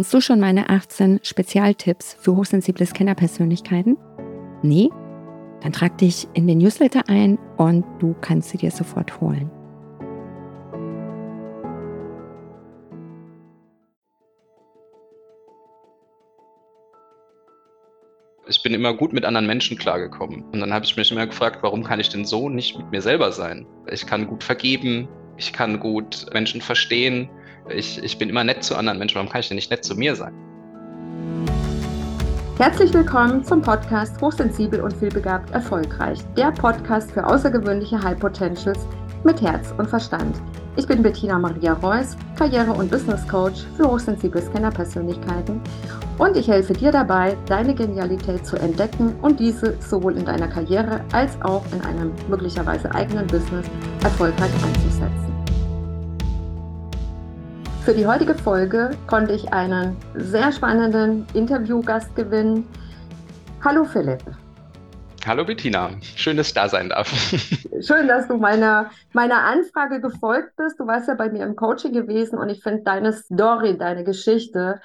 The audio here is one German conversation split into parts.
Kennst du schon meine 18 Spezialtipps für hochsensible Scannerpersönlichkeiten? Nee? Dann trag dich in den Newsletter ein und du kannst sie dir sofort holen. Ich bin immer gut mit anderen Menschen klargekommen. Und dann habe ich mich immer gefragt, warum kann ich denn so nicht mit mir selber sein? Ich kann gut vergeben, ich kann gut Menschen verstehen, ich, ich bin immer nett zu anderen Menschen, warum kann ich denn nicht nett zu mir sein? Herzlich willkommen zum Podcast Hochsensibel und vielbegabt erfolgreich. Der Podcast für außergewöhnliche High Potentials mit Herz und Verstand. Ich bin Bettina Maria Reuss, Karriere- und Business Coach für hochsensible Scanner-Persönlichkeiten und ich helfe dir dabei, deine Genialität zu entdecken und diese sowohl in deiner Karriere als auch in einem möglicherweise eigenen Business erfolgreich einzusetzen. Für die heutige Folge konnte ich einen sehr spannenden Interviewgast gewinnen. Hallo Philipp. Hallo Bettina, schön, dass ich da sein darf. Schön, dass du meiner, meiner Anfrage gefolgt bist. Du warst ja bei mir im Coaching gewesen und ich finde deine Story, deine Geschichte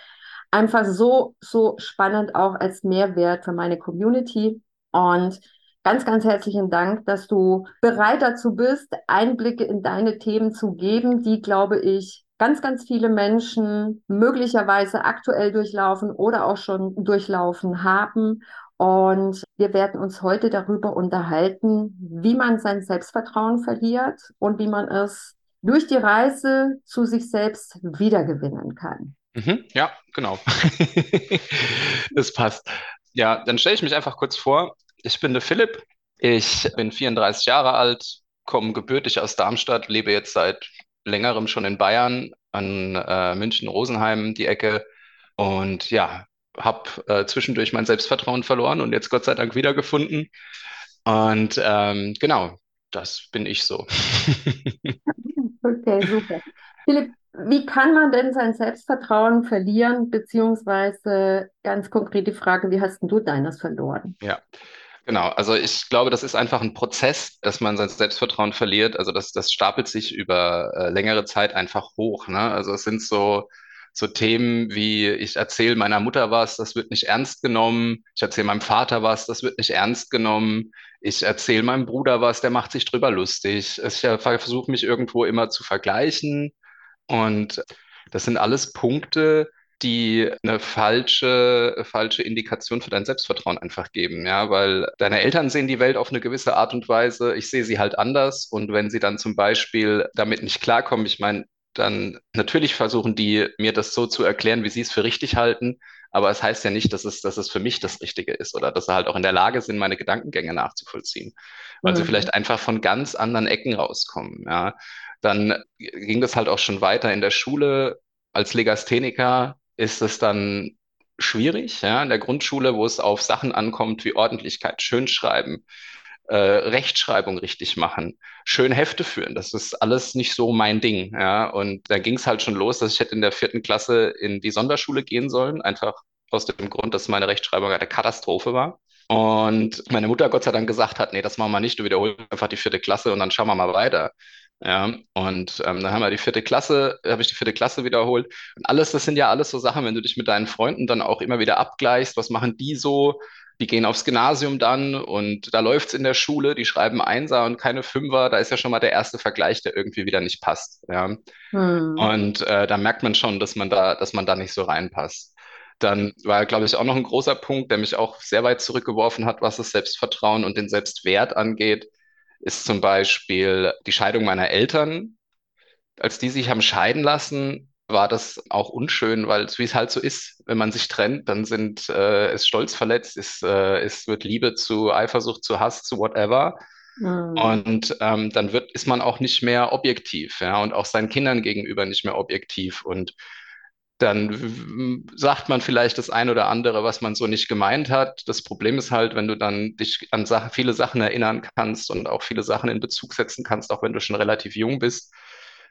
einfach so, so spannend auch als Mehrwert für meine Community. Und ganz, ganz herzlichen Dank, dass du bereit dazu bist, Einblicke in deine Themen zu geben, die, glaube ich, ganz, ganz viele Menschen möglicherweise aktuell durchlaufen oder auch schon durchlaufen haben. Und wir werden uns heute darüber unterhalten, wie man sein Selbstvertrauen verliert und wie man es durch die Reise zu sich selbst wiedergewinnen kann. Mhm, ja, genau. das passt. Ja, dann stelle ich mich einfach kurz vor. Ich bin der Philipp. Ich bin 34 Jahre alt, komme gebürtig aus Darmstadt, lebe jetzt seit längerem schon in Bayern, an äh, München-Rosenheim, die Ecke. Und ja, habe äh, zwischendurch mein Selbstvertrauen verloren und jetzt Gott sei Dank wiedergefunden. Und ähm, genau, das bin ich so. okay, super. Philipp, wie kann man denn sein Selbstvertrauen verlieren, beziehungsweise ganz konkret die Frage, wie hast du deines verloren? Ja, Genau, also ich glaube, das ist einfach ein Prozess, dass man sein Selbstvertrauen verliert. Also das, das stapelt sich über äh, längere Zeit einfach hoch. Ne? Also es sind so, so Themen wie, ich erzähle meiner Mutter was, das wird nicht ernst genommen. Ich erzähle meinem Vater was, das wird nicht ernst genommen. Ich erzähle meinem Bruder was, der macht sich drüber lustig. Ich äh, versuche mich irgendwo immer zu vergleichen. Und das sind alles Punkte, die eine falsche, falsche Indikation für dein Selbstvertrauen einfach geben, ja, weil deine Eltern sehen die Welt auf eine gewisse Art und Weise, ich sehe sie halt anders. Und wenn sie dann zum Beispiel damit nicht klarkommen, ich meine, dann natürlich versuchen die mir das so zu erklären, wie sie es für richtig halten, aber es heißt ja nicht, dass es, dass es für mich das Richtige ist oder dass sie halt auch in der Lage sind, meine Gedankengänge nachzuvollziehen, weil mhm. sie vielleicht einfach von ganz anderen Ecken rauskommen, ja. Dann ging das halt auch schon weiter in der Schule. Als Legastheniker ist es dann schwierig, ja, in der Grundschule, wo es auf Sachen ankommt wie Ordentlichkeit, Schönschreiben, äh, Rechtschreibung richtig machen, schön Hefte führen. Das ist alles nicht so mein Ding. Ja. Und da ging es halt schon los, dass ich hätte in der vierten Klasse in die Sonderschule gehen sollen, einfach aus dem Grund, dass meine Rechtschreibung eine Katastrophe war. Und meine Mutter Gott sei Dank gesagt hat, nee, das machen wir nicht, du wiederholst einfach die vierte Klasse und dann schauen wir mal weiter. Ja, und ähm, dann haben wir die vierte Klasse, habe ich die vierte Klasse wiederholt. Und alles, das sind ja alles so Sachen, wenn du dich mit deinen Freunden dann auch immer wieder abgleichst, was machen die so? Die gehen aufs Gymnasium dann und da läuft es in der Schule, die schreiben Einser und keine Fünfer, da ist ja schon mal der erste Vergleich, der irgendwie wieder nicht passt. Ja. Hm. Und äh, da merkt man schon, dass man da, dass man da nicht so reinpasst. Dann war, glaube ich, auch noch ein großer Punkt, der mich auch sehr weit zurückgeworfen hat, was das Selbstvertrauen und den Selbstwert angeht ist zum Beispiel die Scheidung meiner Eltern. Als die sich haben scheiden lassen, war das auch unschön, weil wie es halt so ist, wenn man sich trennt, dann sind, äh, ist Stolz verletzt, ist, äh, es wird Liebe zu Eifersucht, zu Hass, zu whatever. Mhm. Und ähm, dann wird, ist man auch nicht mehr objektiv, ja, und auch seinen Kindern gegenüber nicht mehr objektiv. Und dann sagt man vielleicht das ein oder andere, was man so nicht gemeint hat. Das Problem ist halt, wenn du dann dich an Sachen, viele Sachen erinnern kannst und auch viele Sachen in Bezug setzen kannst, auch wenn du schon relativ jung bist,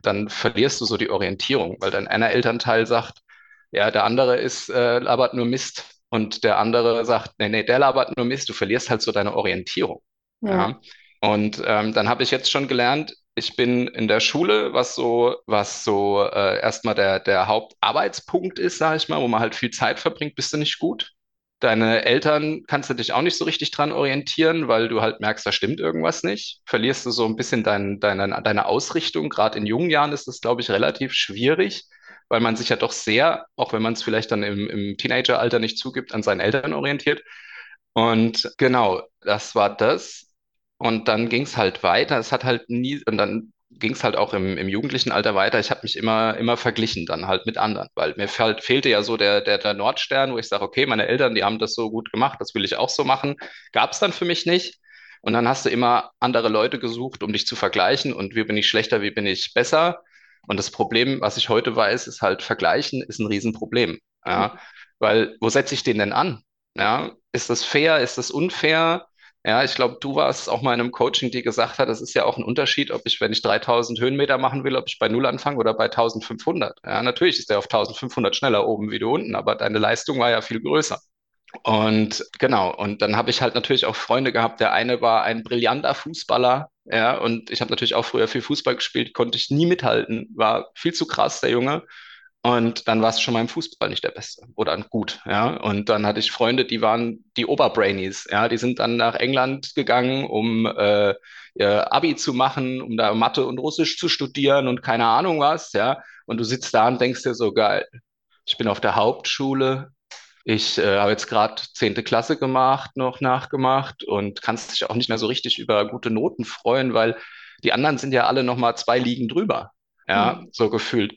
dann verlierst du so die Orientierung, weil dein einer Elternteil sagt, ja, der andere ist, äh, labert nur Mist und der andere sagt, nee, nee, der labert nur Mist, du verlierst halt so deine Orientierung. Ja. ja. Und ähm, dann habe ich jetzt schon gelernt, Ich bin in der Schule, was so, was so äh, erstmal der, der Hauptarbeitspunkt ist, sage ich mal, wo man halt viel Zeit verbringt, bist du nicht gut. Deine Eltern kannst du dich auch nicht so richtig dran orientieren, weil du halt merkst, da stimmt irgendwas nicht. Verlierst du so ein bisschen dein, deine, deine Ausrichtung. Gerade in jungen Jahren ist das, glaube ich, relativ schwierig, weil man sich ja doch sehr, auch wenn man es vielleicht dann im, im Teenageralter nicht zugibt, an seinen Eltern orientiert. Und genau, das war das. Und dann ging es halt weiter. Es hat halt nie, und dann ging es halt auch im, im jugendlichen Alter weiter. Ich habe mich immer, immer verglichen dann halt mit anderen, weil mir fehl, fehlte ja so der, der, der Nordstern, wo ich sage, okay, meine Eltern, die haben das so gut gemacht, das will ich auch so machen. Gab es dann für mich nicht. Und dann hast du immer andere Leute gesucht, um dich zu vergleichen und wie bin ich schlechter, wie bin ich besser. Und das Problem, was ich heute weiß, ist halt, vergleichen ist ein Riesenproblem. Ja? Weil, wo setze ich den denn an? Ja? Ist das fair? Ist das unfair? Ja, ich glaube, du warst auch mal in einem Coaching, die gesagt hat, das ist ja auch ein Unterschied, ob ich, wenn ich 3000 Höhenmeter machen will, ob ich bei Null anfange oder bei 1500. Ja, natürlich ist der auf 1500 schneller oben wie du unten, aber deine Leistung war ja viel größer. Und genau, und dann habe ich halt natürlich auch Freunde gehabt. Der eine war ein brillanter Fußballer, ja, und ich habe natürlich auch früher viel Fußball gespielt, konnte ich nie mithalten, war viel zu krass, der Junge. Und dann war es schon mal im Fußball nicht der Beste oder gut, ja. Und dann hatte ich Freunde, die waren die Oberbrainies, ja. Die sind dann nach England gegangen, um äh, ihr Abi zu machen, um da Mathe und Russisch zu studieren und keine Ahnung was, ja. Und du sitzt da und denkst dir so, geil, ich bin auf der Hauptschule, ich äh, habe jetzt gerade zehnte Klasse gemacht, noch nachgemacht und kannst dich auch nicht mehr so richtig über gute Noten freuen, weil die anderen sind ja alle noch mal zwei Ligen drüber, ja, mhm. so gefühlt.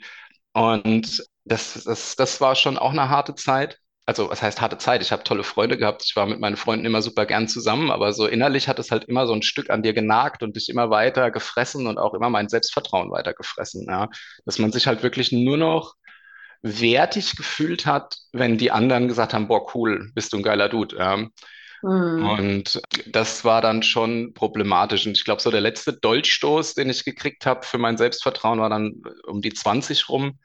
Und das, das, das war schon auch eine harte Zeit. Also, was heißt harte Zeit? Ich habe tolle Freunde gehabt. Ich war mit meinen Freunden immer super gern zusammen, aber so innerlich hat es halt immer so ein Stück an dir genagt und dich immer weiter gefressen und auch immer mein Selbstvertrauen weiter gefressen. Ja. Dass man sich halt wirklich nur noch wertig gefühlt hat, wenn die anderen gesagt haben, boah, cool, bist du ein geiler Dude. Ja. Mhm. Und das war dann schon problematisch. Und ich glaube, so der letzte Dolchstoß, den ich gekriegt habe für mein Selbstvertrauen, war dann um die 20 rum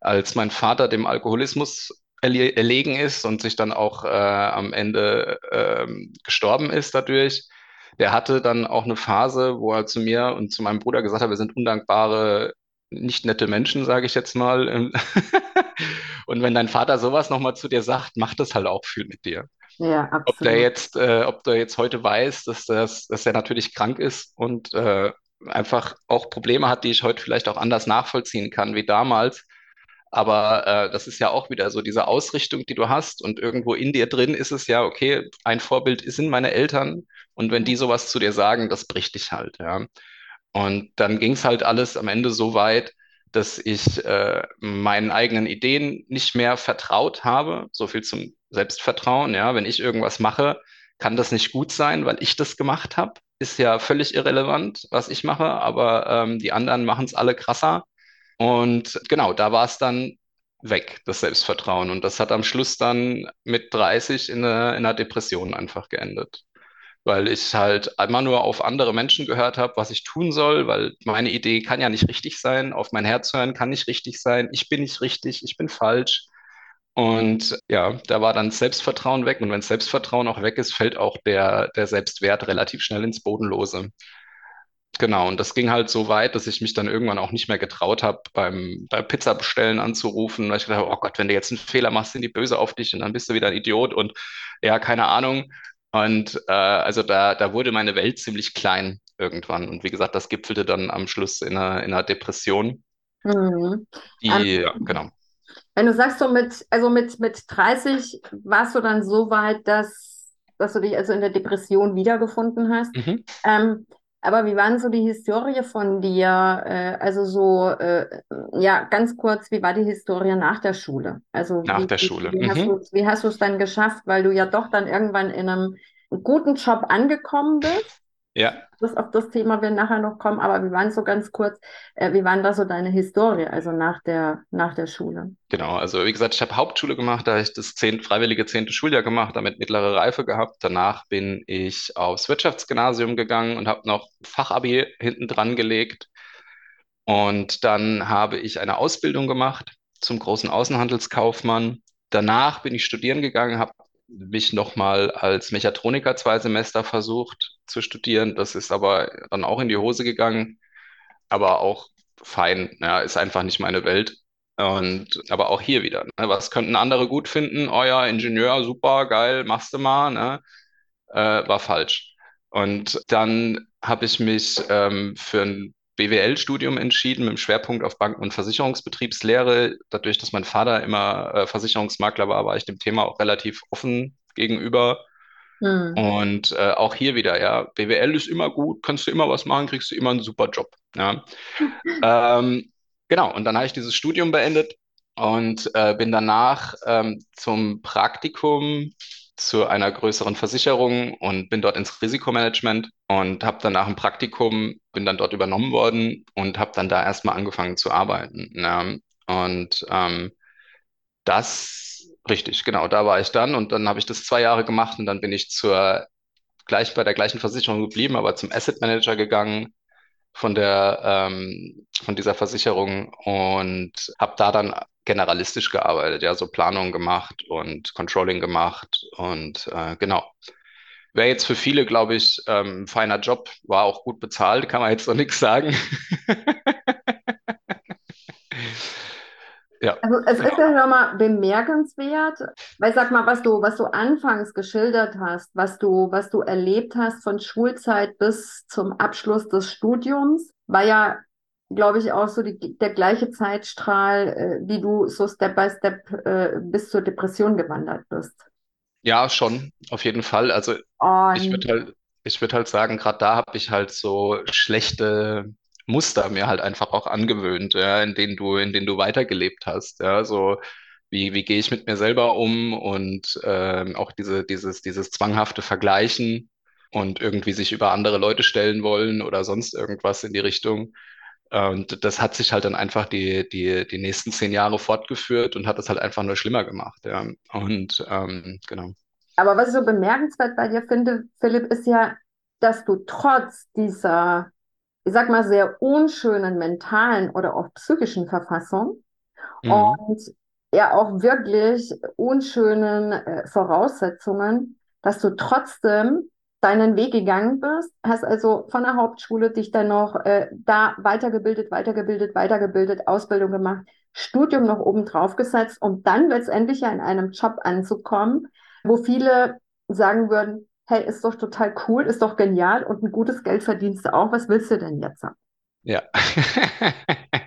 als mein Vater dem Alkoholismus erle erlegen ist und sich dann auch äh, am Ende äh, gestorben ist dadurch. Der hatte dann auch eine Phase, wo er zu mir und zu meinem Bruder gesagt hat, wir sind undankbare, nicht nette Menschen, sage ich jetzt mal. und wenn dein Vater sowas nochmal zu dir sagt, macht das halt auch viel mit dir. Ja, absolut. Ob der jetzt, äh, ob der jetzt heute weiß, dass, das, dass er natürlich krank ist und äh, einfach auch Probleme hat, die ich heute vielleicht auch anders nachvollziehen kann wie damals. Aber äh, das ist ja auch wieder so diese Ausrichtung, die du hast. Und irgendwo in dir drin ist es ja, okay, ein Vorbild sind meine Eltern. Und wenn die sowas zu dir sagen, das bricht dich halt, ja. Und dann ging es halt alles am Ende so weit, dass ich äh, meinen eigenen Ideen nicht mehr vertraut habe. So viel zum Selbstvertrauen. Ja, wenn ich irgendwas mache, kann das nicht gut sein, weil ich das gemacht habe. Ist ja völlig irrelevant, was ich mache, aber ähm, die anderen machen es alle krasser. Und genau, da war es dann weg, das Selbstvertrauen. Und das hat am Schluss dann mit 30 in, eine, in einer Depression einfach geendet. Weil ich halt einmal nur auf andere Menschen gehört habe, was ich tun soll, weil meine Idee kann ja nicht richtig sein, auf mein Herz hören kann nicht richtig sein, ich bin nicht richtig, ich bin falsch. Und ja, da war dann Selbstvertrauen weg. Und wenn Selbstvertrauen auch weg ist, fällt auch der, der Selbstwert relativ schnell ins Bodenlose. Genau, und das ging halt so weit, dass ich mich dann irgendwann auch nicht mehr getraut habe, beim, beim Pizza bestellen anzurufen. Weil ich gedacht habe, oh Gott, wenn du jetzt einen Fehler machst, sind die böse auf dich und dann bist du wieder ein Idiot und ja, keine Ahnung. Und äh, also da, da wurde meine Welt ziemlich klein irgendwann. Und wie gesagt, das gipfelte dann am Schluss in einer, in einer Depression. Mhm. Die, um, ja, genau. Wenn du sagst, so mit, also mit, mit 30 warst du dann so weit, dass, dass du dich also in der Depression wiedergefunden hast. Mhm. Ähm, aber wie war denn so die Historie von dir? Äh, also so, äh, ja, ganz kurz, wie war die Historie nach der Schule? Also nach wie, der Schule. Wie, wie, hast du es dann geschafft, weil du ja doch dann irgendwann in einem guten Job angekommen bist? Ja. Das, auf das Thema wir nachher noch kommen, aber wie waren so ganz kurz, äh, wie waren da so deine Historie, also nach der, nach der Schule? Genau, also wie gesagt, ich habe Hauptschule gemacht, da habe ich das zehn, freiwillige zehnte Schuljahr gemacht, damit mittlere Reife gehabt. Danach bin ich aufs Wirtschaftsgymnasium gegangen und habe noch Fachabi hinten dran gelegt. Und dann habe ich eine Ausbildung gemacht zum großen Außenhandelskaufmann. Danach bin ich studieren gegangen, habe mich nochmal als Mechatroniker zwei Semester versucht zu studieren. Das ist aber dann auch in die Hose gegangen. aber auch fein, ja, ist einfach nicht meine Welt. Und aber auch hier wieder, ne, was könnten andere gut finden? Ja, Ingenieur, super, geil, machst du mal, ne? Äh, war falsch. Und dann habe ich mich ähm, für ein BWL-Studium entschieden mit dem Schwerpunkt auf Banken- und Versicherungsbetriebslehre. Dadurch, dass mein Vater immer äh, Versicherungsmakler war, war ich dem Thema auch relativ offen gegenüber. Hm. Und äh, auch hier wieder, ja, BWL ist immer gut, kannst du immer was machen, kriegst du immer einen super Job. Ja. ähm, genau, und dann habe ich dieses Studium beendet und äh, bin danach ähm, zum Praktikum zu einer größeren Versicherung und bin dort ins Risikomanagement und habe dann nach dem Praktikum, bin dann dort übernommen worden und habe dann da erstmal angefangen zu arbeiten. Ja. Und ähm, das, richtig, genau, da war ich dann und dann habe ich das zwei Jahre gemacht und dann bin ich zur gleich bei der gleichen Versicherung geblieben, aber zum Asset Manager gegangen von der ähm, von dieser Versicherung und habe da dann generalistisch gearbeitet, ja, so Planung gemacht und Controlling gemacht und äh, genau. Wäre jetzt für viele, glaube ich, ähm, ein feiner Job, war auch gut bezahlt, kann man jetzt noch nichts sagen. Ja. Also es ist ja nochmal bemerkenswert, weil sag mal, was du, was du anfangs geschildert hast, was du, was du erlebt hast von Schulzeit bis zum Abschluss des Studiums, war ja, glaube ich, auch so die, der gleiche Zeitstrahl, äh, wie du so Step by Step äh, bis zur Depression gewandert bist. Ja, schon, auf jeden Fall. Also Und ich würde halt, ich würde halt sagen, gerade da habe ich halt so schlechte Muster mir halt einfach auch angewöhnt, ja, in denen du, in denen du weitergelebt hast. Ja, so wie, wie gehe ich mit mir selber um und ähm, auch diese, dieses, dieses zwanghafte Vergleichen und irgendwie sich über andere Leute stellen wollen oder sonst irgendwas in die Richtung. Und das hat sich halt dann einfach die, die, die nächsten zehn Jahre fortgeführt und hat es halt einfach nur schlimmer gemacht. Ja. Und ähm, genau. Aber was ich so bemerkenswert bei dir finde, Philipp, ist ja, dass du trotz dieser ich sag mal, sehr unschönen mentalen oder auch psychischen Verfassung mhm. und ja auch wirklich unschönen äh, Voraussetzungen, dass du trotzdem deinen Weg gegangen bist, hast also von der Hauptschule dich dann noch äh, da weitergebildet, weitergebildet, weitergebildet, Ausbildung gemacht, Studium noch oben drauf gesetzt, um dann letztendlich ja in einem Job anzukommen, wo viele sagen würden, hey, ist doch total cool, ist doch genial und ein gutes Geld verdienst du auch. Was willst du denn jetzt? Ja.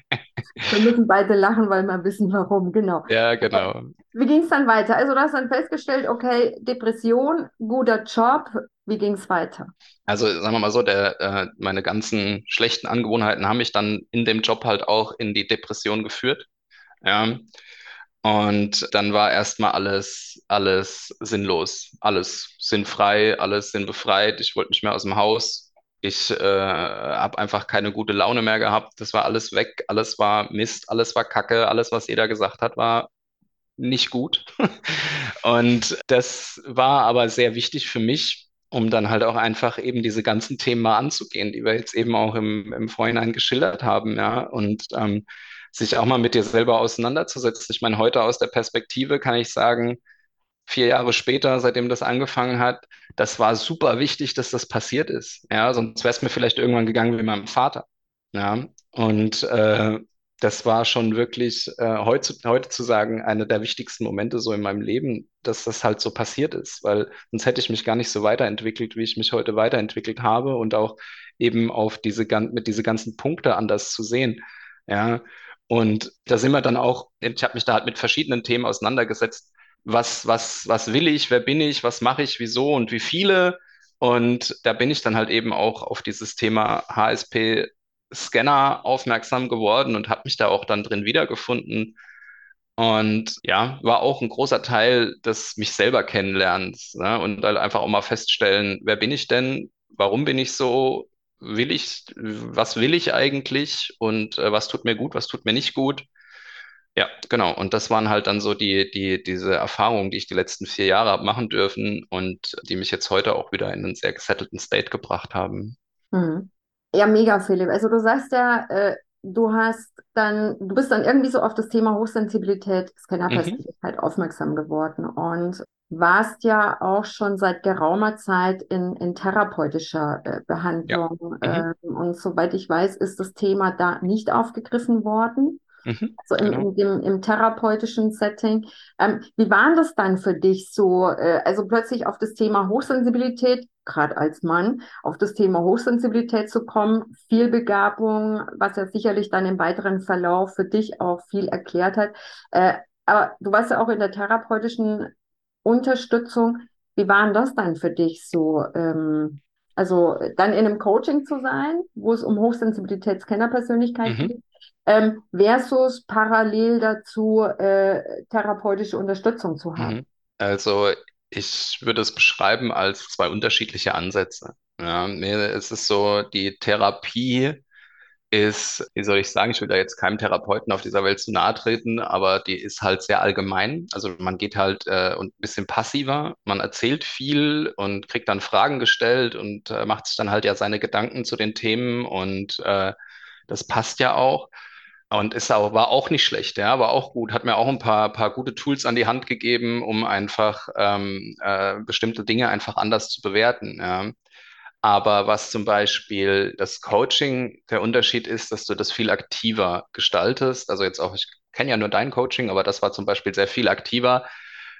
Wir müssen beide lachen, weil wir wissen, warum. Genau. Ja, genau. Wie ging es dann weiter? Also, du hast dann festgestellt, okay, Depression, guter Job. Wie ging es weiter? Also, sagen wir mal so, der, äh, meine ganzen schlechten Angewohnheiten haben mich dann in dem Job halt auch in die Depression geführt. Ja. Und dann war erstmal alles, alles sinnlos, alles sinnfrei, alles sinnbefreit. Ich wollte nicht mehr aus dem Haus. Ich äh, habe einfach keine gute Laune mehr gehabt. Das war alles weg, alles war Mist, alles war Kacke, alles, was jeder gesagt hat, war nicht gut. Und das war aber sehr wichtig für mich, um dann halt auch einfach eben diese ganzen Themen mal anzugehen, die wir jetzt eben auch im, im Vorhinein geschildert haben, ja. Und ähm, sich auch mal mit dir selber auseinanderzusetzen. Ich meine, heute aus der Perspektive kann ich sagen, vier Jahre später, seitdem das angefangen hat, das war super wichtig, dass das passiert ist. Ja, sonst wäre es mir vielleicht irgendwann gegangen wie meinem Vater. Ja, und äh, das war schon wirklich äh, heute, heute zu sagen, einer der wichtigsten Momente so in meinem Leben, dass das halt so passiert ist, weil sonst hätte ich mich gar nicht so weiterentwickelt, wie ich mich heute weiterentwickelt habe und auch eben auf diese, mit diese ganzen Punkte anders zu sehen. Ja, und da sind wir dann auch, ich habe mich da halt mit verschiedenen Themen auseinandergesetzt. Was, was, was will ich, wer bin ich, was mache ich, wieso und wie viele? Und da bin ich dann halt eben auch auf dieses Thema HSP Scanner aufmerksam geworden und habe mich da auch dann drin wiedergefunden. Und ja, war auch ein großer Teil des mich selber kennenlernens ne? und halt einfach auch mal feststellen, wer bin ich denn, warum bin ich so, will ich, was will ich eigentlich und äh, was tut mir gut, was tut mir nicht gut. Ja, genau. Und das waren halt dann so die, die, diese Erfahrungen, die ich die letzten vier Jahre habe machen dürfen und die mich jetzt heute auch wieder in einen sehr gesettelten State gebracht haben. Mhm. Ja, mega, Philipp. Also du sagst ja, äh, du hast dann, du bist dann irgendwie so auf das Thema Hochsensibilität, Scannerpersönlichkeit mhm. aufmerksam geworden. Und warst ja auch schon seit geraumer Zeit in, in therapeutischer äh, Behandlung. Ja. Mhm. Ähm, und soweit ich weiß, ist das Thema da nicht aufgegriffen worden. Mhm, also im, genau. in dem, im therapeutischen Setting. Ähm, wie war das dann für dich so, äh, also plötzlich auf das Thema Hochsensibilität, gerade als Mann, auf das Thema Hochsensibilität zu kommen, Vielbegabung, was ja sicherlich dann im weiteren Verlauf für dich auch viel erklärt hat. Äh, aber du warst ja auch in der therapeutischen Unterstützung. Wie war das dann für dich so? Ähm, also dann in einem Coaching zu sein, wo es um Hochsensibilitätskennerpersönlichkeit mhm. geht, ähm, versus parallel dazu äh, therapeutische Unterstützung zu haben? Mhm. Also ich würde es beschreiben als zwei unterschiedliche Ansätze. Ja, mir ist es so, die Therapie ist, wie soll ich sagen, ich will da jetzt keinem Therapeuten auf dieser Welt zu nahe treten, aber die ist halt sehr allgemein. Also man geht halt äh, ein bisschen passiver, man erzählt viel und kriegt dann Fragen gestellt und äh, macht sich dann halt ja seine Gedanken zu den Themen und äh, das passt ja auch. Und ist auch, war auch nicht schlecht, ja, war auch gut, hat mir auch ein paar, paar gute Tools an die Hand gegeben, um einfach ähm, äh, bestimmte Dinge einfach anders zu bewerten. Ja. Aber was zum Beispiel das Coaching, der Unterschied ist, dass du das viel aktiver gestaltest. Also jetzt auch, ich kenne ja nur dein Coaching, aber das war zum Beispiel sehr viel aktiver,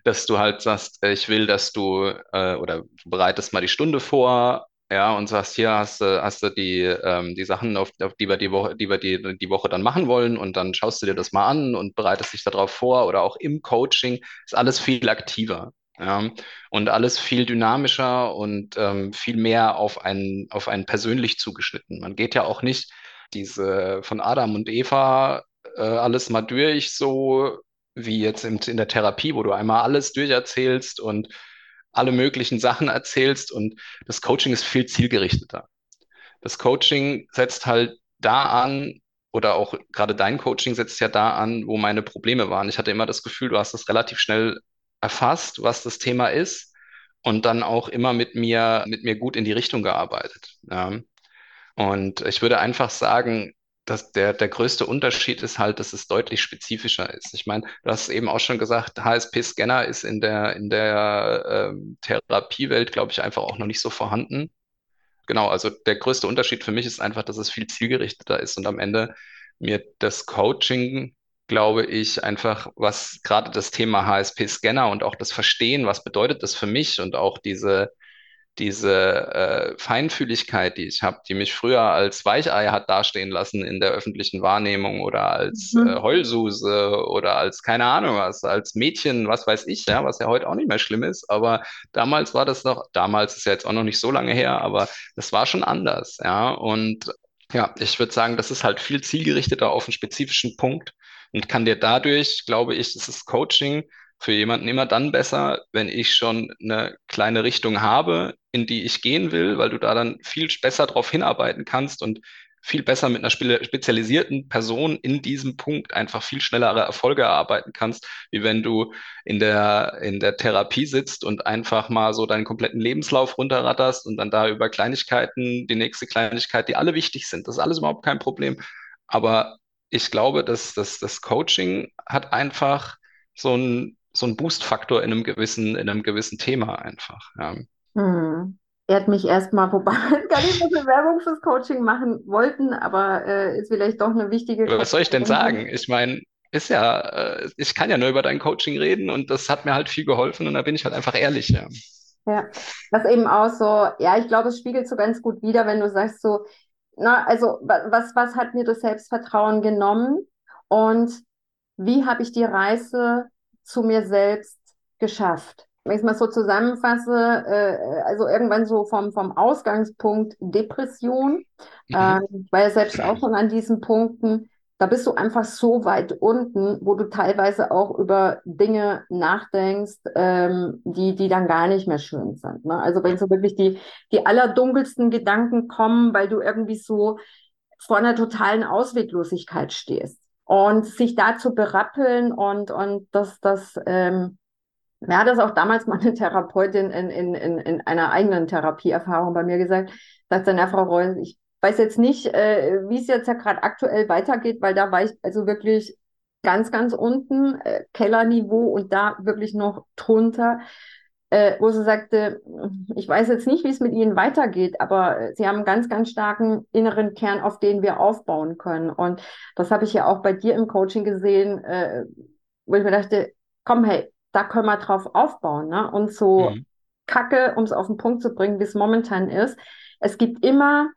dass du halt sagst, ich will, dass du äh, oder bereitest mal die Stunde vor, ja, und sagst, hier hast du, hast du die, ähm, die Sachen, auf, auf die wir die Woche, die wir die, die Woche dann machen wollen und dann schaust du dir das mal an und bereitest dich darauf vor oder auch im Coaching ist alles viel aktiver. Ja, und alles viel dynamischer und ähm, viel mehr auf einen, auf einen persönlich zugeschnitten. Man geht ja auch nicht diese von Adam und Eva äh, alles mal durch, so wie jetzt in, in der Therapie, wo du einmal alles durcherzählst und alle möglichen Sachen erzählst und das Coaching ist viel zielgerichteter. Das Coaching setzt halt da an, oder auch gerade dein Coaching setzt ja da an, wo meine Probleme waren. Ich hatte immer das Gefühl, du hast das relativ schnell erfasst, was das Thema ist und dann auch immer mit mir, mit mir gut in die Richtung gearbeitet. Ja. Und ich würde einfach sagen, dass der, der größte Unterschied ist halt, dass es deutlich spezifischer ist. Ich meine, du hast eben auch schon gesagt, HSP-Scanner ist in der, in der ähm, Therapiewelt, glaube ich, einfach auch noch nicht so vorhanden. Genau, also der größte Unterschied für mich ist einfach, dass es viel zielgerichteter ist und am Ende mir das Coaching glaube ich, einfach, was gerade das Thema HSP-Scanner und auch das Verstehen, was bedeutet das für mich und auch diese, diese äh, Feinfühligkeit, die ich habe, die mich früher als Weichei hat dastehen lassen in der öffentlichen Wahrnehmung oder als mhm. äh, Heulsuse oder als keine Ahnung was, als Mädchen, was weiß ich, ja, was ja heute auch nicht mehr schlimm ist, aber damals war das noch, damals ist ja jetzt auch noch nicht so lange her, aber das war schon anders, ja, und ja, ich würde sagen, das ist halt viel zielgerichteter auf einen spezifischen Punkt und kann dir dadurch, glaube ich, ist das Coaching für jemanden immer dann besser, wenn ich schon eine kleine Richtung habe, in die ich gehen will, weil du da dann viel besser darauf hinarbeiten kannst und viel besser mit einer spezialisierten Person in diesem Punkt einfach viel schnellere Erfolge erarbeiten kannst, wie wenn du in der, in der Therapie sitzt und einfach mal so deinen kompletten Lebenslauf runterratterst und dann da über Kleinigkeiten, die nächste Kleinigkeit, die alle wichtig sind. Das ist alles überhaupt kein Problem. Aber ich glaube, dass, dass das Coaching hat einfach so einen so einen Boost-Faktor in einem gewissen, in einem gewissen Thema einfach. Ja. Hm. Ehrt mich erstmal, wobei wir gar nicht so viel Werbung fürs Coaching machen wollten, aber äh, ist vielleicht doch eine wichtige. Was soll ich denn sagen? Ich meine, ist ja, äh, ich kann ja nur über dein Coaching reden und das hat mir halt viel geholfen und da bin ich halt einfach ehrlich. Ja. Ja, das eben auch so, ja, ich glaube, es spiegelt so ganz gut wider, wenn du sagst so, na, also was, was hat mir das Selbstvertrauen genommen und wie habe ich die Reise zu mir selbst geschafft? Wenn ich es mal so zusammenfasse, äh, also irgendwann so vom, vom Ausgangspunkt Depression, mhm. war ja selbst auch schon an diesen Punkten, da bist du einfach so weit unten, wo du teilweise auch über Dinge nachdenkst, ähm, die, die dann gar nicht mehr schön sind. Ne? Also wenn so wirklich die, die allerdunkelsten Gedanken kommen, weil du irgendwie so vor einer totalen Ausweglosigkeit stehst. Und sich da zu berappeln und, und das, das, ähm, ja, das auch damals meine Therapeutin in, in, in, in einer eigenen Therapieerfahrung bei mir gesagt, sagt dann, ja, Frau Reus, ich weiß jetzt nicht, äh, wie es jetzt ja gerade aktuell weitergeht, weil da war ich also wirklich ganz, ganz unten, äh, Kellerniveau und da wirklich noch drunter, äh, wo sie sagte, ich weiß jetzt nicht, wie es mit Ihnen weitergeht, aber Sie haben einen ganz, ganz starken inneren Kern, auf den wir aufbauen können. Und das habe ich ja auch bei dir im Coaching gesehen, äh, wo ich mir dachte, komm, hey, da können wir drauf aufbauen. Ne? Und so mhm. kacke, um es auf den Punkt zu bringen, wie es momentan ist, es gibt immer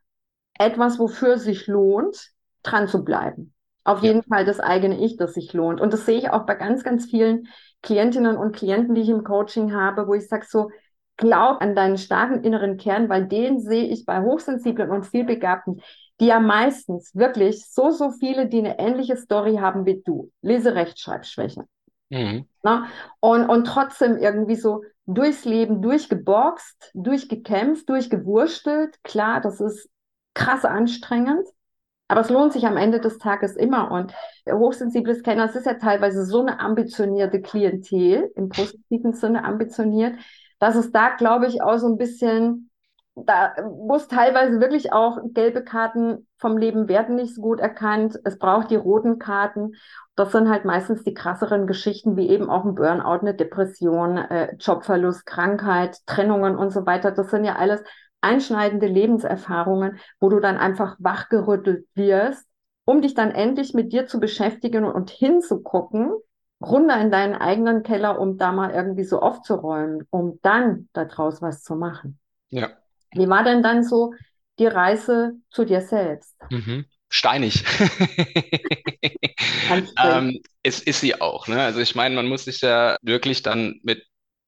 etwas, wofür es sich lohnt, dran zu bleiben. Auf jeden Fall das eigene Ich, das sich lohnt. Und das sehe ich auch bei ganz, ganz vielen Klientinnen und Klienten, die ich im Coaching habe, wo ich sage so, glaub an deinen starken inneren Kern, weil den sehe ich bei Hochsensiblen und vielbegabten, die ja meistens wirklich so, so viele, die eine ähnliche Story haben wie du. Leserechtschreibschwäche. Mhm. Na? Und, und trotzdem irgendwie so durchs Leben durchgeboxt, durchgekämpft, durchgewurstelt. Klar, das ist krass anstrengend. Aber es lohnt sich am Ende des Tages immer. Und hochsensible Scanner, es ist ja teilweise so eine ambitionierte Klientel, im positiven Sinne ambitioniert, dass es da, glaube ich, auch so ein bisschen, da muss teilweise wirklich auch gelbe Karten vom Leben werden nicht so gut erkannt. Es braucht die roten Karten. Das sind halt meistens die krasseren Geschichten, wie eben auch ein Burnout, eine Depression, äh, Jobverlust, Krankheit, Trennungen und so weiter. Das sind ja alles einschneidende Lebenserfahrungen, wo du dann einfach wachgerüttelt wirst, um dich dann endlich mit dir zu beschäftigen und hinzugucken, runter in deinen eigenen Keller, um da mal irgendwie so aufzuräumen, um dann daraus was zu machen. Ja. Wie war denn dann so die Reise zu dir selbst? Mhm. Steinig. ähm, es ist sie auch. Ne? Also ich meine, man muss sich ja wirklich dann mit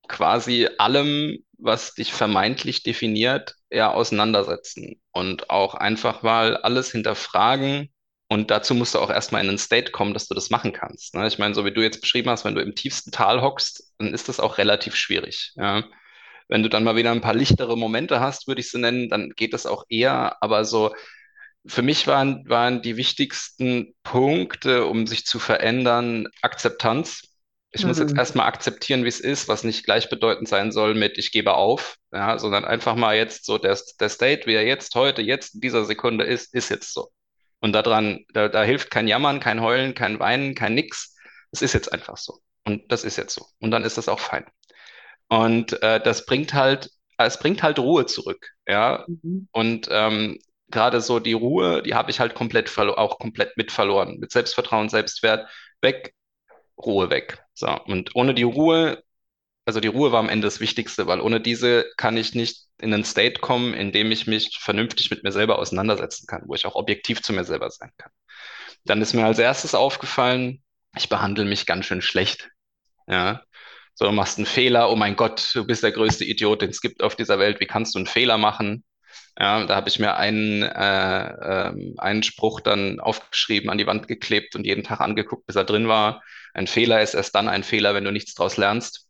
quasi allem, was dich vermeintlich definiert, ja auseinandersetzen und auch einfach mal alles hinterfragen. Und dazu musst du auch erstmal in einen State kommen, dass du das machen kannst. Ne? Ich meine, so wie du jetzt beschrieben hast, wenn du im tiefsten Tal hockst, dann ist das auch relativ schwierig. Ja? Wenn du dann mal wieder ein paar lichtere Momente hast, würde ich sie nennen, dann geht das auch eher. Aber so, für mich waren, waren die wichtigsten Punkte, um sich zu verändern, Akzeptanz ich muss jetzt mhm. erstmal akzeptieren, wie es ist, was nicht gleichbedeutend sein soll mit ich gebe auf, ja, sondern einfach mal jetzt so der, der State, wie er jetzt heute, jetzt in dieser Sekunde ist, ist jetzt so. Und daran, da, da hilft kein Jammern, kein Heulen, kein Weinen, kein Nix. Es ist jetzt einfach so. Und das ist jetzt so. Und dann ist das auch fein. Und äh, das bringt halt, es bringt halt Ruhe zurück, ja. Mhm. Und ähm, gerade so die Ruhe, die habe ich halt komplett auch komplett mit verloren. Mit Selbstvertrauen, Selbstwert weg, Ruhe weg. So, und ohne die Ruhe, also die Ruhe war am Ende das Wichtigste, weil ohne diese kann ich nicht in einen State kommen, in dem ich mich vernünftig mit mir selber auseinandersetzen kann, wo ich auch objektiv zu mir selber sein kann. Dann ist mir als erstes aufgefallen, ich behandle mich ganz schön schlecht. Ja, so, du machst einen Fehler, oh mein Gott, du bist der größte Idiot, den es gibt auf dieser Welt, wie kannst du einen Fehler machen? Ja, da habe ich mir einen, äh, äh, einen Spruch dann aufgeschrieben, an die Wand geklebt und jeden Tag angeguckt, bis er drin war. Ein Fehler ist erst dann ein Fehler, wenn du nichts daraus lernst.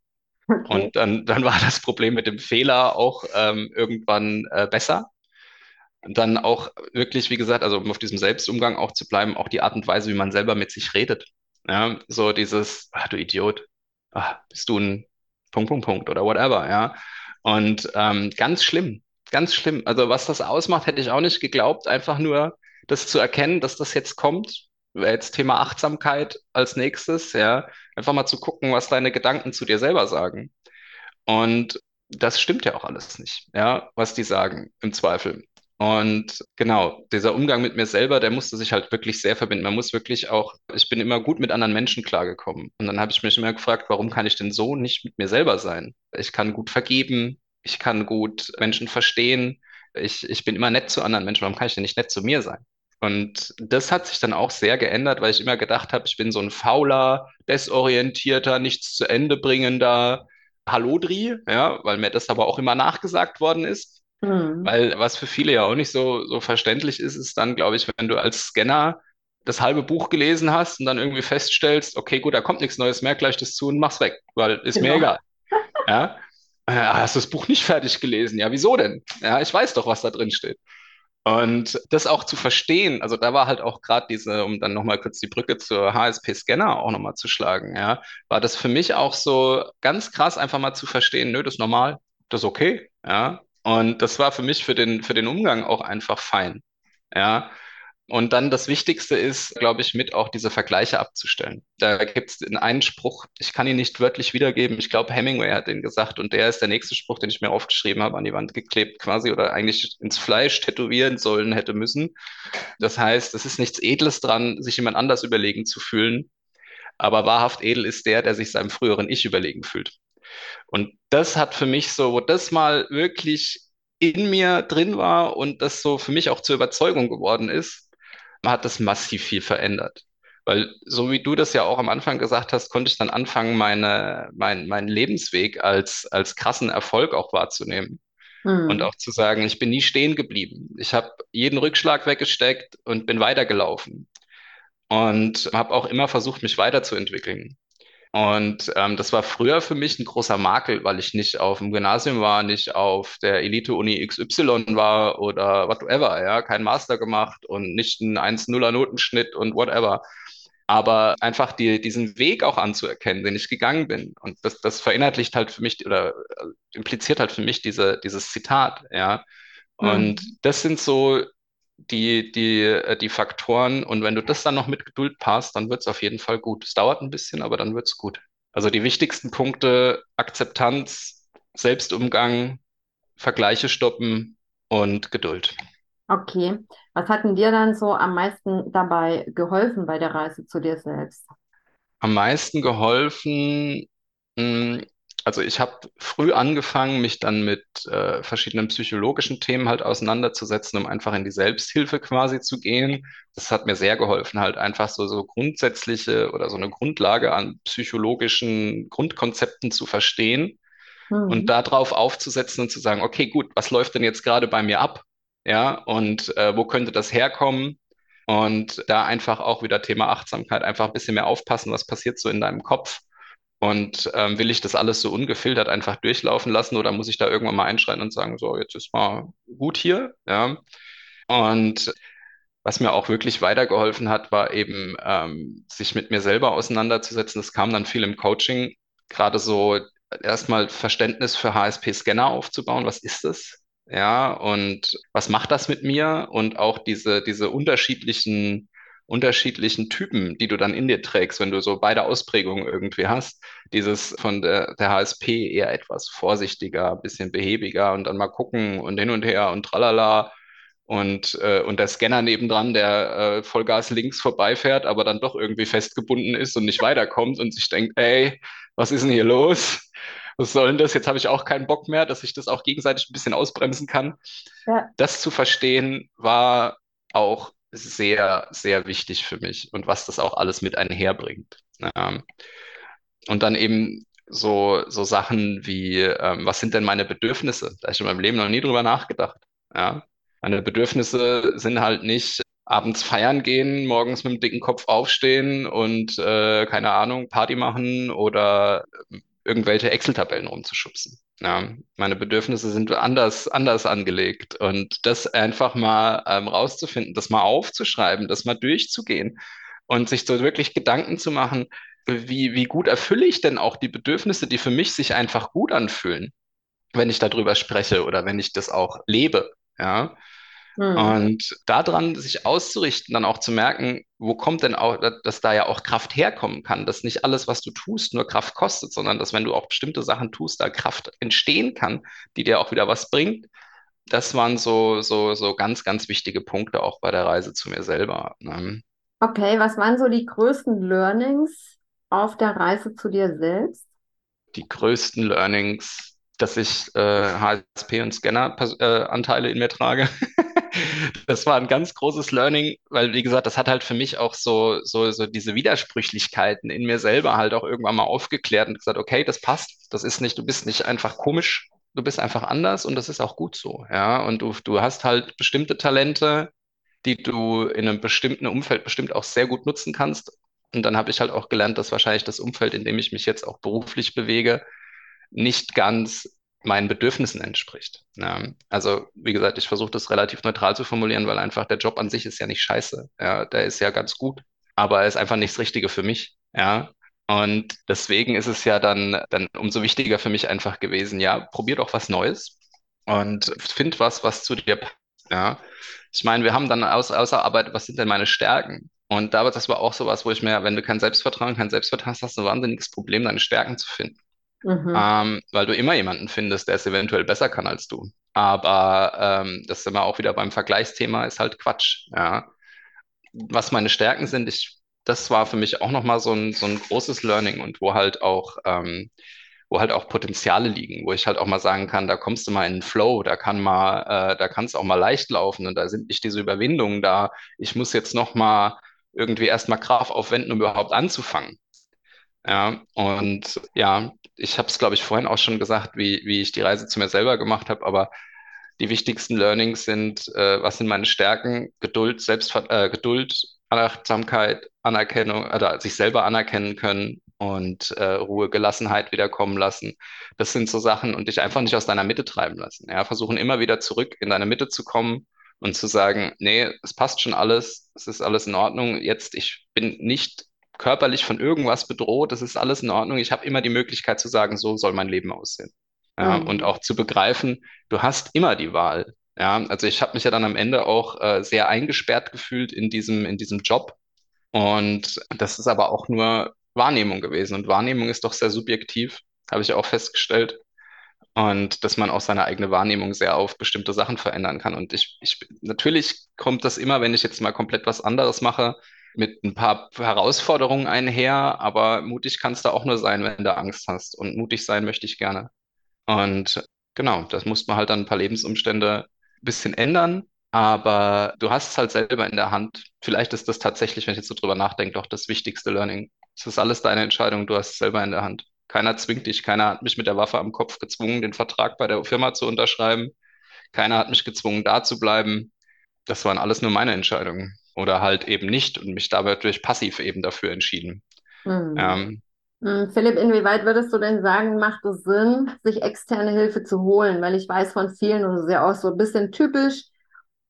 Okay. Und dann, dann war das Problem mit dem Fehler auch ähm, irgendwann äh, besser. Und dann auch wirklich, wie gesagt, also um auf diesem Selbstumgang auch zu bleiben, auch die Art und Weise, wie man selber mit sich redet. Ja, so dieses, ach du Idiot, ach, bist du ein Punkt, Punkt, Punkt oder whatever, ja. Und ähm, ganz schlimm, ganz schlimm. Also was das ausmacht, hätte ich auch nicht geglaubt. Einfach nur das zu erkennen, dass das jetzt kommt. Jetzt Thema Achtsamkeit als nächstes, ja. Einfach mal zu gucken, was deine Gedanken zu dir selber sagen. Und das stimmt ja auch alles nicht, ja, was die sagen, im Zweifel. Und genau, dieser Umgang mit mir selber, der musste sich halt wirklich sehr verbinden. Man muss wirklich auch, ich bin immer gut mit anderen Menschen klargekommen. Und dann habe ich mich immer gefragt, warum kann ich denn so nicht mit mir selber sein? Ich kann gut vergeben, ich kann gut Menschen verstehen, ich, ich bin immer nett zu anderen Menschen, warum kann ich denn nicht nett zu mir sein? Und das hat sich dann auch sehr geändert, weil ich immer gedacht habe, ich bin so ein fauler, desorientierter, nichts zu Ende bringender Hallodri, ja, weil mir das aber auch immer nachgesagt worden ist. Mhm. Weil was für viele ja auch nicht so, so verständlich ist, ist dann, glaube ich, wenn du als Scanner das halbe Buch gelesen hast und dann irgendwie feststellst, okay, gut, da kommt nichts Neues mehr, gleich das zu und mach's weg, weil ist genau. mir egal. Ja. Äh, hast du das Buch nicht fertig gelesen? Ja, wieso denn? Ja, ich weiß doch, was da drin steht. Und das auch zu verstehen, also da war halt auch gerade diese, um dann nochmal kurz die Brücke zur HSP-Scanner auch nochmal zu schlagen, ja, war das für mich auch so ganz krass, einfach mal zu verstehen, nö, das ist normal, das ist okay, ja. Und das war für mich für den, für den Umgang auch einfach fein, ja. Und dann das Wichtigste ist, glaube ich, mit auch diese Vergleiche abzustellen. Da gibt es einen Spruch, ich kann ihn nicht wörtlich wiedergeben. Ich glaube, Hemingway hat den gesagt und der ist der nächste Spruch, den ich mir aufgeschrieben habe, an die Wand geklebt quasi oder eigentlich ins Fleisch tätowieren sollen hätte müssen. Das heißt, es ist nichts Edles dran, sich jemand anders überlegen zu fühlen. Aber wahrhaft edel ist der, der sich seinem früheren Ich überlegen fühlt. Und das hat für mich so, wo das mal wirklich in mir drin war und das so für mich auch zur Überzeugung geworden ist, hat das massiv viel verändert. Weil so wie du das ja auch am Anfang gesagt hast, konnte ich dann anfangen, meine, mein, meinen Lebensweg als, als krassen Erfolg auch wahrzunehmen. Mhm. Und auch zu sagen, ich bin nie stehen geblieben. Ich habe jeden Rückschlag weggesteckt und bin weitergelaufen. Und habe auch immer versucht, mich weiterzuentwickeln. Und ähm, das war früher für mich ein großer Makel, weil ich nicht auf dem Gymnasium war, nicht auf der Elite-Uni XY war oder whatever, ja, kein Master gemacht und nicht einen 1-0er Notenschnitt und whatever. Aber einfach die, diesen Weg auch anzuerkennen, den ich gegangen bin. Und das, das verinnerlicht halt für mich oder äh, impliziert halt für mich diese, dieses Zitat, ja. Und mhm. das sind so die, die, äh, die Faktoren. Und wenn du das dann noch mit Geduld passt, dann wird es auf jeden Fall gut. Es dauert ein bisschen, aber dann wird es gut. Also die wichtigsten Punkte, Akzeptanz, Selbstumgang, Vergleiche stoppen und Geduld. Okay. Was hat denn dir dann so am meisten dabei geholfen bei der Reise zu dir selbst? Am meisten geholfen, hm, also ich habe früh angefangen, mich dann mit äh, verschiedenen psychologischen Themen halt auseinanderzusetzen, um einfach in die Selbsthilfe quasi zu gehen. Das hat mir sehr geholfen, halt einfach so, so grundsätzliche oder so eine Grundlage an psychologischen Grundkonzepten zu verstehen mhm. und darauf aufzusetzen und zu sagen, okay, gut, was läuft denn jetzt gerade bei mir ab? Ja, und äh, wo könnte das herkommen? Und da einfach auch wieder Thema Achtsamkeit, einfach ein bisschen mehr aufpassen, was passiert so in deinem Kopf und ähm, will ich das alles so ungefiltert einfach durchlaufen lassen oder muss ich da irgendwann mal einschreiten und sagen, so, jetzt ist mal gut hier, ja. Und was mir auch wirklich weitergeholfen hat, war eben, ähm, sich mit mir selber auseinanderzusetzen. Das kam dann viel im Coaching, gerade so erstmal Verständnis für HSP-Scanner aufzubauen. Was ist das? Ja, und was macht das mit mir? Und auch diese, diese unterschiedlichen unterschiedlichen Typen, die du dann in dir trägst, wenn du so beide Ausprägungen irgendwie hast. Dieses von der, der HSP eher etwas vorsichtiger, bisschen behäbiger und dann mal gucken und hin und her und tralala. Und, äh, und der Scanner nebendran, der äh, Vollgas links vorbeifährt, aber dann doch irgendwie festgebunden ist und nicht weiterkommt und sich denkt, ey, was ist denn hier los? Was soll denn das? Jetzt habe ich auch keinen Bock mehr, dass ich das auch gegenseitig ein bisschen ausbremsen kann. Ja. Das zu verstehen war auch sehr, sehr wichtig für mich und was das auch alles mit einherbringt. Ja. Und dann eben so, so Sachen wie, ähm, was sind denn meine Bedürfnisse? Da habe ich in meinem Leben noch nie drüber nachgedacht. Ja. Meine Bedürfnisse sind halt nicht abends feiern gehen, morgens mit dem dicken Kopf aufstehen und äh, keine Ahnung, Party machen oder irgendwelche Excel-Tabellen rumzuschubsen. Ja, meine Bedürfnisse sind anders, anders angelegt. Und das einfach mal ähm, rauszufinden, das mal aufzuschreiben, das mal durchzugehen und sich so wirklich Gedanken zu machen, wie, wie gut erfülle ich denn auch die Bedürfnisse, die für mich sich einfach gut anfühlen, wenn ich darüber spreche oder wenn ich das auch lebe. Ja. Mhm. Und daran sich auszurichten, dann auch zu merken, wo kommt denn auch, dass da ja auch Kraft herkommen kann, dass nicht alles, was du tust, nur Kraft kostet, sondern dass wenn du auch bestimmte Sachen tust, da Kraft entstehen kann, die dir auch wieder was bringt. Das waren so, so, so ganz, ganz wichtige Punkte auch bei der Reise zu mir selber. Ne? Okay, was waren so die größten Learnings auf der Reise zu dir selbst? Die größten Learnings, dass ich äh, HSP und Scanner-Anteile äh, in mir trage. das war ein ganz großes Learning, weil, wie gesagt, das hat halt für mich auch so, so, so diese Widersprüchlichkeiten in mir selber halt auch irgendwann mal aufgeklärt und gesagt, okay, das passt, das ist nicht, du bist nicht einfach komisch, du bist einfach anders und das ist auch gut so, ja. Und du, du hast halt bestimmte Talente, die du in einem bestimmten Umfeld bestimmt auch sehr gut nutzen kannst. Und dann habe ich halt auch gelernt, dass wahrscheinlich das Umfeld, in dem ich mich jetzt auch beruflich bewege, nicht ganz meinen Bedürfnissen entspricht. Ja, also, wie gesagt, ich versuche das relativ neutral zu formulieren, weil einfach der Job an sich ist ja nicht scheiße. Ja, der ist ja ganz gut, aber er ist einfach nicht das Richtige für mich. Ja, und deswegen ist es ja dann, dann umso wichtiger für mich einfach gewesen, ja, probier doch was Neues und find was, was zu dir passt. Ja, Ich meine, wir haben dann aus, ausgearbeitet, was sind denn meine Stärken? Und da das war auch sowas, wo ich mir, wenn du kein Selbstvertrauen, kein Selbstvertrauen hast, hast du ein wahnsinniges Problem, deine Stärken zu finden. Mhm. Ähm, weil du immer jemanden findest, der es eventuell besser kann als du. Aber ähm, das ist immer auch wieder beim Vergleichsthema, ist halt Quatsch. Ja. Was meine Stärken sind, ich, das war für mich auch nochmal so ein, so ein großes Learning und wo halt auch, ähm, wo halt auch Potenziale liegen, wo ich halt auch mal sagen kann, da kommst du mal in den Flow, da kann mal, äh, da kann es auch mal leicht laufen und da sind nicht diese Überwindungen da. Ich muss jetzt nochmal irgendwie erstmal Kraft aufwenden, um überhaupt anzufangen. Ja, und ja, ich habe es, glaube ich, vorhin auch schon gesagt, wie, wie ich die Reise zu mir selber gemacht habe, aber die wichtigsten Learnings sind, äh, was sind meine Stärken? Geduld, Selbstver äh, Geduld, Achtsamkeit, Anerkennung, oder sich selber anerkennen können und äh, Ruhe, Gelassenheit wiederkommen lassen. Das sind so Sachen und dich einfach nicht aus deiner Mitte treiben lassen. Ja, versuchen immer wieder zurück in deine Mitte zu kommen und zu sagen, nee, es passt schon alles, es ist alles in Ordnung. Jetzt, ich bin nicht körperlich von irgendwas bedroht, das ist alles in Ordnung. Ich habe immer die Möglichkeit zu sagen, so soll mein Leben aussehen. Ja, mhm. Und auch zu begreifen, du hast immer die Wahl. Ja, also ich habe mich ja dann am Ende auch äh, sehr eingesperrt gefühlt in diesem, in diesem Job. Und das ist aber auch nur Wahrnehmung gewesen. Und Wahrnehmung ist doch sehr subjektiv, habe ich auch festgestellt. Und dass man auch seine eigene Wahrnehmung sehr auf bestimmte Sachen verändern kann. Und ich, ich, natürlich kommt das immer, wenn ich jetzt mal komplett was anderes mache, mit ein paar Herausforderungen einher, aber mutig kannst du auch nur sein, wenn du Angst hast. Und mutig sein möchte ich gerne. Und genau, das muss man halt dann ein paar Lebensumstände ein bisschen ändern. Aber du hast es halt selber in der Hand. Vielleicht ist das tatsächlich, wenn ich jetzt so drüber nachdenke, doch das wichtigste Learning. Es ist alles deine Entscheidung, du hast es selber in der Hand. Keiner zwingt dich, keiner hat mich mit der Waffe am Kopf gezwungen, den Vertrag bei der Firma zu unterschreiben. Keiner hat mich gezwungen, da zu bleiben. Das waren alles nur meine Entscheidungen oder halt eben nicht und mich dabei durch passiv eben dafür entschieden. Mhm. Ähm, hm, Philipp, inwieweit würdest du denn sagen, macht es Sinn, sich externe Hilfe zu holen? Weil ich weiß von vielen, und das ist ja auch so ein bisschen typisch,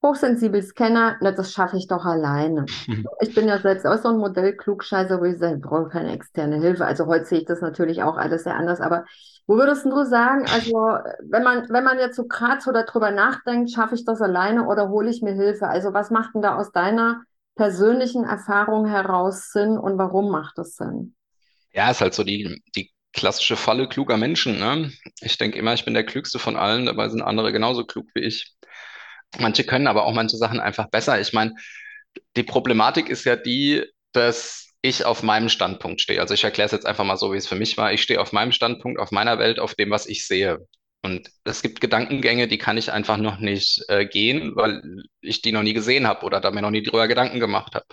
hochsensibel Scanner, na, das schaffe ich doch alleine. ich bin ja selbst auch so ein Modell Klugscheißer, wo ich sage, ich brauche keine externe Hilfe. Also heute sehe ich das natürlich auch alles sehr anders, aber wo würdest du sagen, also wenn man, wenn man jetzt so gerade so darüber nachdenkt, schaffe ich das alleine oder hole ich mir Hilfe? Also was macht denn da aus deiner persönlichen Erfahrung heraus Sinn und warum macht es Sinn? Ja, ist halt so die, die klassische Falle kluger Menschen. Ne? Ich denke immer, ich bin der Klügste von allen, dabei sind andere genauso klug wie ich. Manche können aber auch manche Sachen einfach besser. Ich meine, die Problematik ist ja die, dass ich auf meinem Standpunkt stehe. Also ich erkläre es jetzt einfach mal so, wie es für mich war. Ich stehe auf meinem Standpunkt, auf meiner Welt, auf dem, was ich sehe. Und es gibt Gedankengänge, die kann ich einfach noch nicht äh, gehen, weil ich die noch nie gesehen habe oder da mir noch nie drüber Gedanken gemacht habe.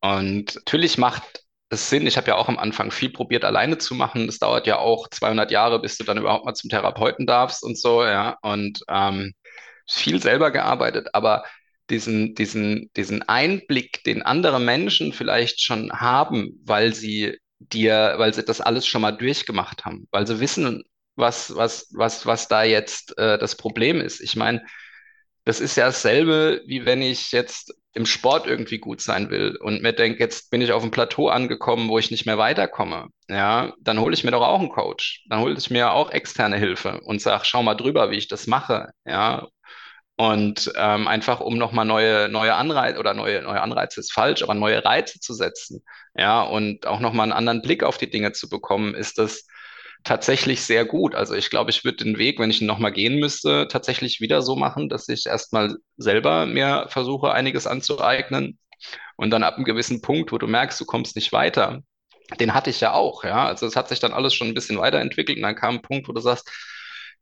Und natürlich macht es Sinn, ich habe ja auch am Anfang viel probiert, alleine zu machen. Das dauert ja auch 200 Jahre, bis du dann überhaupt mal zum Therapeuten darfst und so, ja. Und ähm, viel selber gearbeitet, aber diesen, diesen, diesen Einblick, den andere Menschen vielleicht schon haben, weil sie dir, weil sie das alles schon mal durchgemacht haben, weil sie wissen, was, was, was, was da jetzt äh, das Problem ist. Ich meine, das ist ja dasselbe, wie wenn ich jetzt im Sport irgendwie gut sein will und mir denke, jetzt bin ich auf einem Plateau angekommen, wo ich nicht mehr weiterkomme. Ja, dann hole ich mir doch auch einen Coach. Dann hole ich mir auch externe Hilfe und sage, schau mal drüber, wie ich das mache. Ja, und ähm, einfach um nochmal neue, neue Anreize oder neue, neue Anreize ist falsch, aber neue Reize zu setzen, ja, und auch nochmal einen anderen Blick auf die Dinge zu bekommen, ist das tatsächlich sehr gut. Also ich glaube, ich würde den Weg, wenn ich ihn nochmal gehen müsste, tatsächlich wieder so machen, dass ich erstmal selber mir versuche, einiges anzueignen und dann ab einem gewissen Punkt, wo du merkst, du kommst nicht weiter, den hatte ich ja auch, ja. Also es hat sich dann alles schon ein bisschen weiterentwickelt und dann kam ein Punkt, wo du sagst,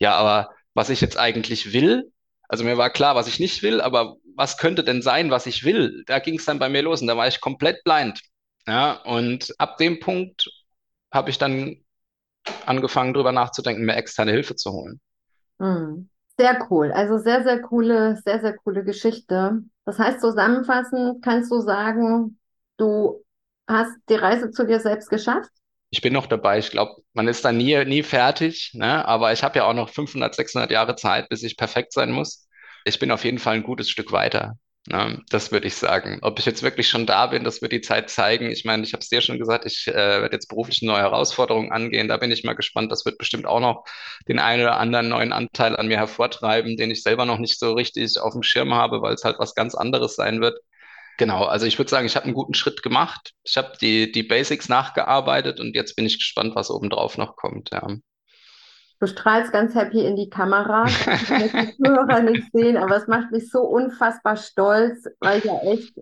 ja, aber was ich jetzt eigentlich will, also mir war klar, was ich nicht will, aber was könnte denn sein, was ich will? Da ging es dann bei mir los und da war ich komplett blind. Ja, und ab dem Punkt habe ich dann angefangen, darüber nachzudenken, mir externe Hilfe zu holen. Hm. Sehr cool. Also sehr, sehr coole, sehr, sehr coole Geschichte. Das heißt, zusammenfassend kannst du sagen, du hast die Reise zu dir selbst geschafft? Ich bin noch dabei. Ich glaube, man ist da nie, nie fertig, ne? aber ich habe ja auch noch 500, 600 Jahre Zeit, bis ich perfekt sein muss. Ich bin auf jeden Fall ein gutes Stück weiter. Ne? Das würde ich sagen. Ob ich jetzt wirklich schon da bin, das wird die Zeit zeigen. Ich meine, ich habe es dir schon gesagt, ich äh, werde jetzt beruflich neue Herausforderungen angehen. Da bin ich mal gespannt. Das wird bestimmt auch noch den einen oder anderen neuen Anteil an mir hervortreiben, den ich selber noch nicht so richtig auf dem Schirm habe, weil es halt was ganz anderes sein wird. Genau, also ich würde sagen, ich habe einen guten Schritt gemacht. Ich habe die, die Basics nachgearbeitet und jetzt bin ich gespannt, was obendrauf noch kommt. Ja. Du strahlst ganz happy in die Kamera. Das kann die Hörer nicht sehen, aber es macht mich so unfassbar stolz, weil ich ja echt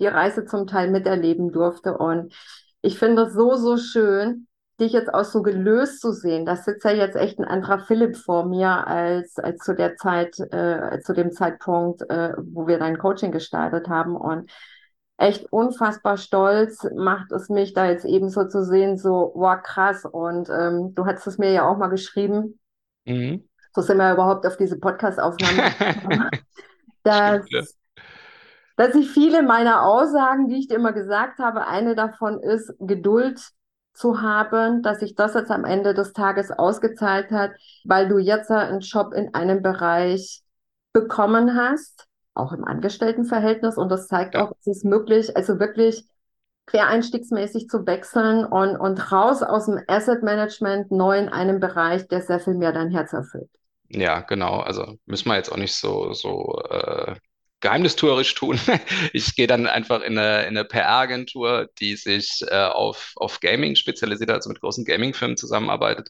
die Reise zum Teil miterleben durfte. Und ich finde es so, so schön, dich jetzt auch so gelöst zu sehen. Da sitzt ja jetzt echt ein anderer Philipp vor mir als, als zu der Zeit, äh, zu dem Zeitpunkt, äh, wo wir dein Coaching gestartet haben. Und echt unfassbar stolz macht es mich, da jetzt eben so zu sehen, so, wow, krass. Und ähm, du hast es mir ja auch mal geschrieben. Mhm. So sind wir überhaupt auf diese Podcast-Aufnahme dass, dass ich viele meiner Aussagen, die ich dir immer gesagt habe, eine davon ist, Geduld zu haben, dass sich das jetzt am Ende des Tages ausgezahlt hat, weil du jetzt einen Job in einem Bereich bekommen hast, auch im Angestelltenverhältnis. Und das zeigt auch, es ist möglich, also wirklich quereinstiegsmäßig zu wechseln und, und raus aus dem Asset Management neu in einem Bereich, der sehr viel mehr dein Herz erfüllt. Ja, genau. Also müssen wir jetzt auch nicht so, so äh, geheimnistuerisch tun. Ich gehe dann einfach in eine, in eine PR-Agentur, die sich äh, auf, auf Gaming spezialisiert, also mit großen Gaming-Firmen zusammenarbeitet.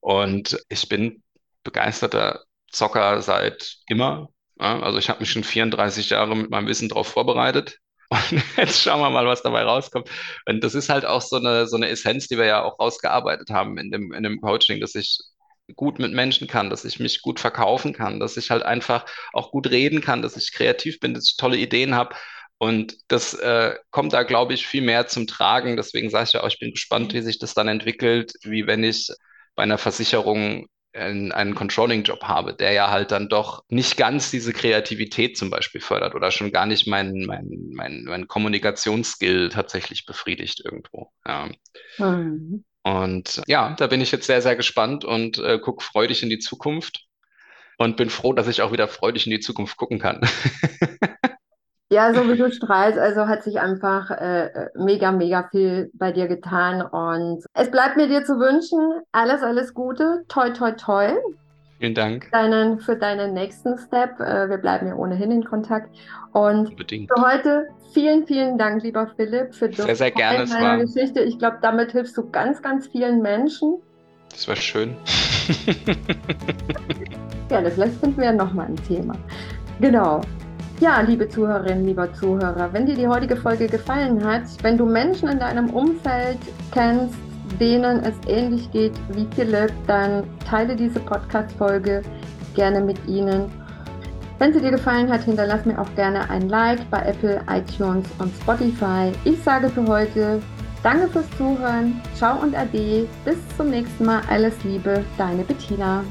Und ich bin begeisterter Zocker seit immer. Ja, also ich habe mich schon 34 Jahre mit meinem Wissen darauf vorbereitet. Und jetzt schauen wir mal, was dabei rauskommt. Und das ist halt auch so eine, so eine Essenz, die wir ja auch rausgearbeitet haben in dem, in dem Coaching, dass ich gut mit Menschen kann, dass ich mich gut verkaufen kann, dass ich halt einfach auch gut reden kann, dass ich kreativ bin, dass ich tolle Ideen habe. Und das äh, kommt da, glaube ich, viel mehr zum Tragen. Deswegen sage ich ja auch, ich bin gespannt, wie sich das dann entwickelt, wie wenn ich bei einer Versicherung einen, einen Controlling-Job habe, der ja halt dann doch nicht ganz diese Kreativität zum Beispiel fördert oder schon gar nicht meinen mein, mein, mein Kommunikationsskill tatsächlich befriedigt irgendwo. Ja. Mhm. Und ja, da bin ich jetzt sehr, sehr gespannt und äh, gucke freudig in die Zukunft und bin froh, dass ich auch wieder freudig in die Zukunft gucken kann. Ja, so wie du strahlst, also hat sich einfach äh, mega, mega viel bei dir getan. Und es bleibt mir dir zu wünschen, alles, alles Gute, toi, toi, toi. Vielen Dank. Deinen, für deinen nächsten Step. Äh, wir bleiben ja ohnehin in Kontakt. Und Unbedingt. für heute vielen, vielen Dank, lieber Philipp, für sehr, sehr gerne, deiner Geschichte. Ich glaube, damit hilfst du ganz, ganz vielen Menschen. Das war schön. Gerne, vielleicht finden wir ja nochmal ein Thema. Genau. Ja, liebe Zuhörerinnen, lieber Zuhörer, wenn dir die heutige Folge gefallen hat, wenn du Menschen in deinem Umfeld kennst, denen es ähnlich geht wie Philipp, dann teile diese Podcast-Folge gerne mit ihnen. Wenn sie dir gefallen hat, hinterlass mir auch gerne ein Like bei Apple, iTunes und Spotify. Ich sage für heute Danke fürs Zuhören, ciao und ade, bis zum nächsten Mal, alles Liebe, deine Bettina.